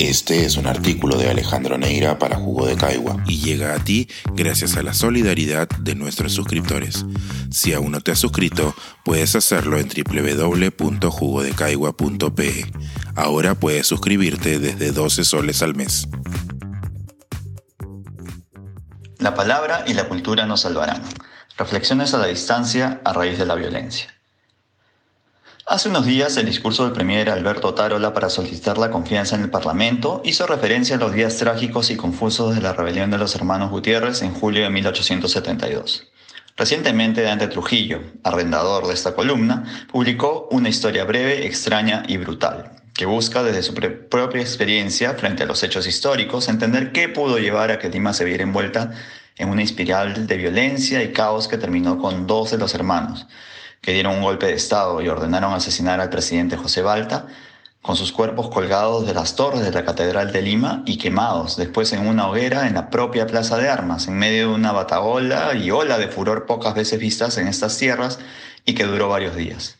Este es un artículo de Alejandro Neira para Jugo de Caigua y llega a ti gracias a la solidaridad de nuestros suscriptores. Si aún no te has suscrito, puedes hacerlo en www.jugodecaigua.pe. Ahora puedes suscribirte desde 12 soles al mes. La palabra y la cultura nos salvarán. Reflexiones a la distancia a raíz de la violencia. Hace unos días, el discurso del premier Alberto Tarola para solicitar la confianza en el Parlamento hizo referencia a los días trágicos y confusos de la rebelión de los hermanos Gutiérrez en julio de 1872. Recientemente, Dante Trujillo, arrendador de esta columna, publicó una historia breve, extraña y brutal, que busca desde su propia experiencia frente a los hechos históricos entender qué pudo llevar a que Lima se viera envuelta en una espiral de violencia y caos que terminó con dos de los hermanos, que dieron un golpe de Estado y ordenaron asesinar al presidente José Balta, con sus cuerpos colgados de las torres de la Catedral de Lima y quemados después en una hoguera en la propia Plaza de Armas, en medio de una bataola y ola de furor pocas veces vistas en estas tierras y que duró varios días.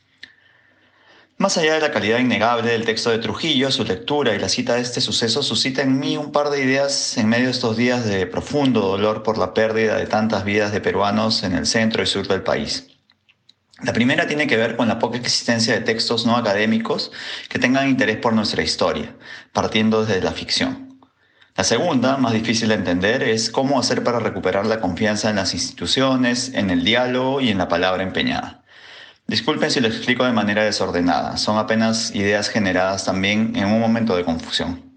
Más allá de la calidad innegable del texto de Trujillo, su lectura y la cita de este suceso suscita en mí un par de ideas en medio de estos días de profundo dolor por la pérdida de tantas vidas de peruanos en el centro y sur del país. La primera tiene que ver con la poca existencia de textos no académicos que tengan interés por nuestra historia, partiendo desde la ficción. La segunda, más difícil de entender, es cómo hacer para recuperar la confianza en las instituciones, en el diálogo y en la palabra empeñada. Disculpen si lo explico de manera desordenada, son apenas ideas generadas también en un momento de confusión.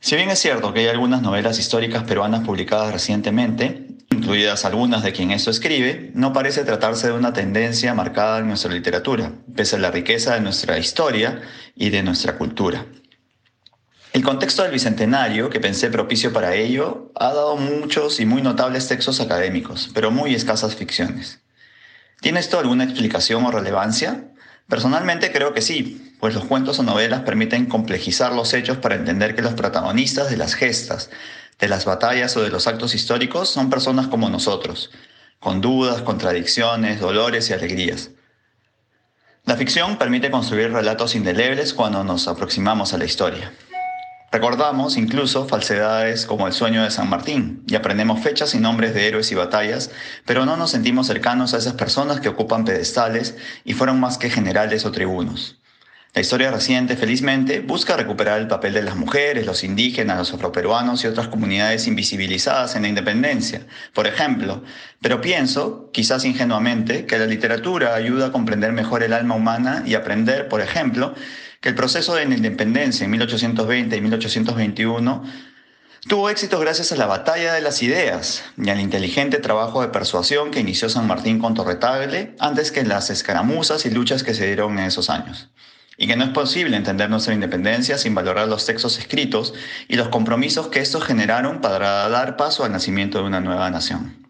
Si bien es cierto que hay algunas novelas históricas peruanas publicadas recientemente, incluidas algunas de quien esto escribe, no parece tratarse de una tendencia marcada en nuestra literatura, pese a la riqueza de nuestra historia y de nuestra cultura. El contexto del Bicentenario, que pensé propicio para ello, ha dado muchos y muy notables textos académicos, pero muy escasas ficciones. ¿Tiene esto alguna explicación o relevancia? Personalmente creo que sí, pues los cuentos o novelas permiten complejizar los hechos para entender que los protagonistas de las gestas, de las batallas o de los actos históricos son personas como nosotros, con dudas, contradicciones, dolores y alegrías. La ficción permite construir relatos indelebles cuando nos aproximamos a la historia. Recordamos incluso falsedades como el sueño de San Martín y aprendemos fechas y nombres de héroes y batallas, pero no nos sentimos cercanos a esas personas que ocupan pedestales y fueron más que generales o tribunos. La historia reciente, felizmente, busca recuperar el papel de las mujeres, los indígenas, los afroperuanos y otras comunidades invisibilizadas en la independencia, por ejemplo. Pero pienso, quizás ingenuamente, que la literatura ayuda a comprender mejor el alma humana y aprender, por ejemplo, que el proceso de la independencia en 1820 y 1821 tuvo éxito gracias a la batalla de las ideas y al inteligente trabajo de persuasión que inició San Martín con Torretagle antes que las escaramuzas y luchas que se dieron en esos años y que no es posible entender nuestra independencia sin valorar los textos escritos y los compromisos que estos generaron para dar paso al nacimiento de una nueva nación.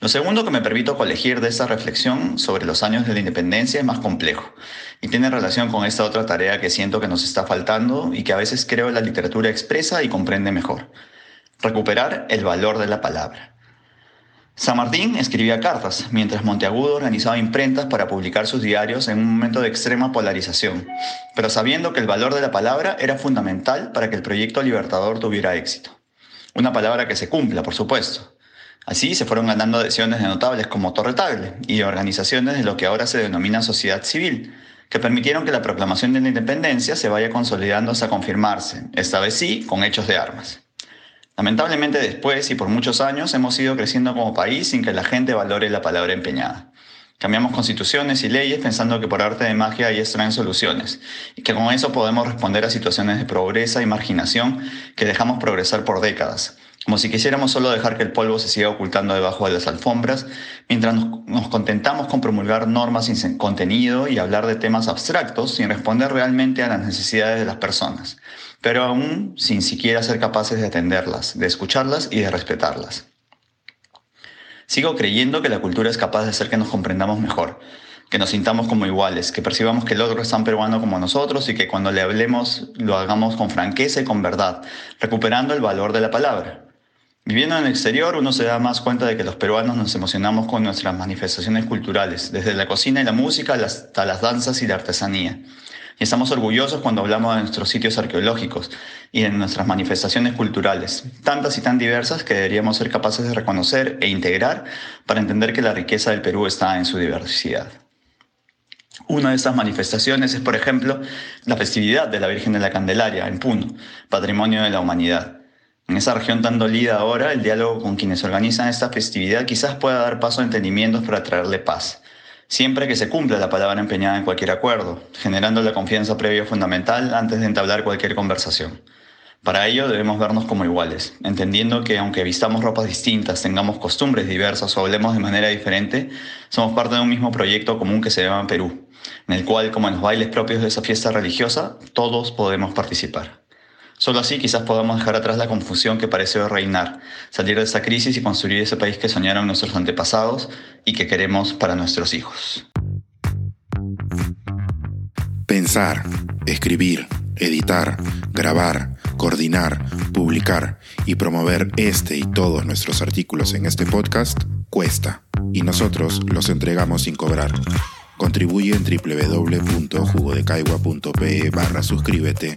Lo segundo que me permito colegir de esta reflexión sobre los años de la independencia es más complejo y tiene relación con esta otra tarea que siento que nos está faltando y que a veces creo la literatura expresa y comprende mejor. Recuperar el valor de la palabra. San Martín escribía cartas, mientras Monteagudo organizaba imprentas para publicar sus diarios en un momento de extrema polarización, pero sabiendo que el valor de la palabra era fundamental para que el proyecto libertador tuviera éxito. Una palabra que se cumpla, por supuesto. Así se fueron ganando adhesiones de notables como Torretable y organizaciones de lo que ahora se denomina sociedad civil, que permitieron que la proclamación de la independencia se vaya consolidando hasta confirmarse, esta vez sí, con hechos de armas. Lamentablemente después y por muchos años hemos ido creciendo como país sin que la gente valore la palabra empeñada. Cambiamos constituciones y leyes pensando que por arte de magia ellas traen soluciones y que con eso podemos responder a situaciones de pobreza y marginación que dejamos progresar por décadas, como si quisiéramos solo dejar que el polvo se siga ocultando debajo de las alfombras, mientras nos contentamos con promulgar normas sin contenido y hablar de temas abstractos sin responder realmente a las necesidades de las personas pero aún sin siquiera ser capaces de atenderlas, de escucharlas y de respetarlas. Sigo creyendo que la cultura es capaz de hacer que nos comprendamos mejor, que nos sintamos como iguales, que percibamos que el otro es tan peruano como nosotros y que cuando le hablemos lo hagamos con franqueza y con verdad, recuperando el valor de la palabra. Viviendo en el exterior uno se da más cuenta de que los peruanos nos emocionamos con nuestras manifestaciones culturales, desde la cocina y la música hasta las danzas y la artesanía. Y estamos orgullosos cuando hablamos de nuestros sitios arqueológicos y de nuestras manifestaciones culturales, tantas y tan diversas que deberíamos ser capaces de reconocer e integrar para entender que la riqueza del Perú está en su diversidad. Una de estas manifestaciones es, por ejemplo, la festividad de la Virgen de la Candelaria en Puno, patrimonio de la humanidad. En esa región tan dolida ahora, el diálogo con quienes organizan esta festividad quizás pueda dar paso a entendimientos para traerle paz siempre que se cumpla la palabra empeñada en cualquier acuerdo, generando la confianza previa fundamental antes de entablar cualquier conversación. Para ello debemos vernos como iguales, entendiendo que aunque vistamos ropas distintas, tengamos costumbres diversas o hablemos de manera diferente, somos parte de un mismo proyecto común que se llama Perú, en el cual, como en los bailes propios de esa fiesta religiosa, todos podemos participar. Solo así quizás podamos dejar atrás la confusión que parece reinar, salir de esta crisis y construir ese país que soñaron nuestros antepasados y que queremos para nuestros hijos. Pensar, escribir, editar, grabar, coordinar, publicar y promover este y todos nuestros artículos en este podcast cuesta y nosotros los entregamos sin cobrar. Contribuye en www.jugodecaigua.pe barra suscríbete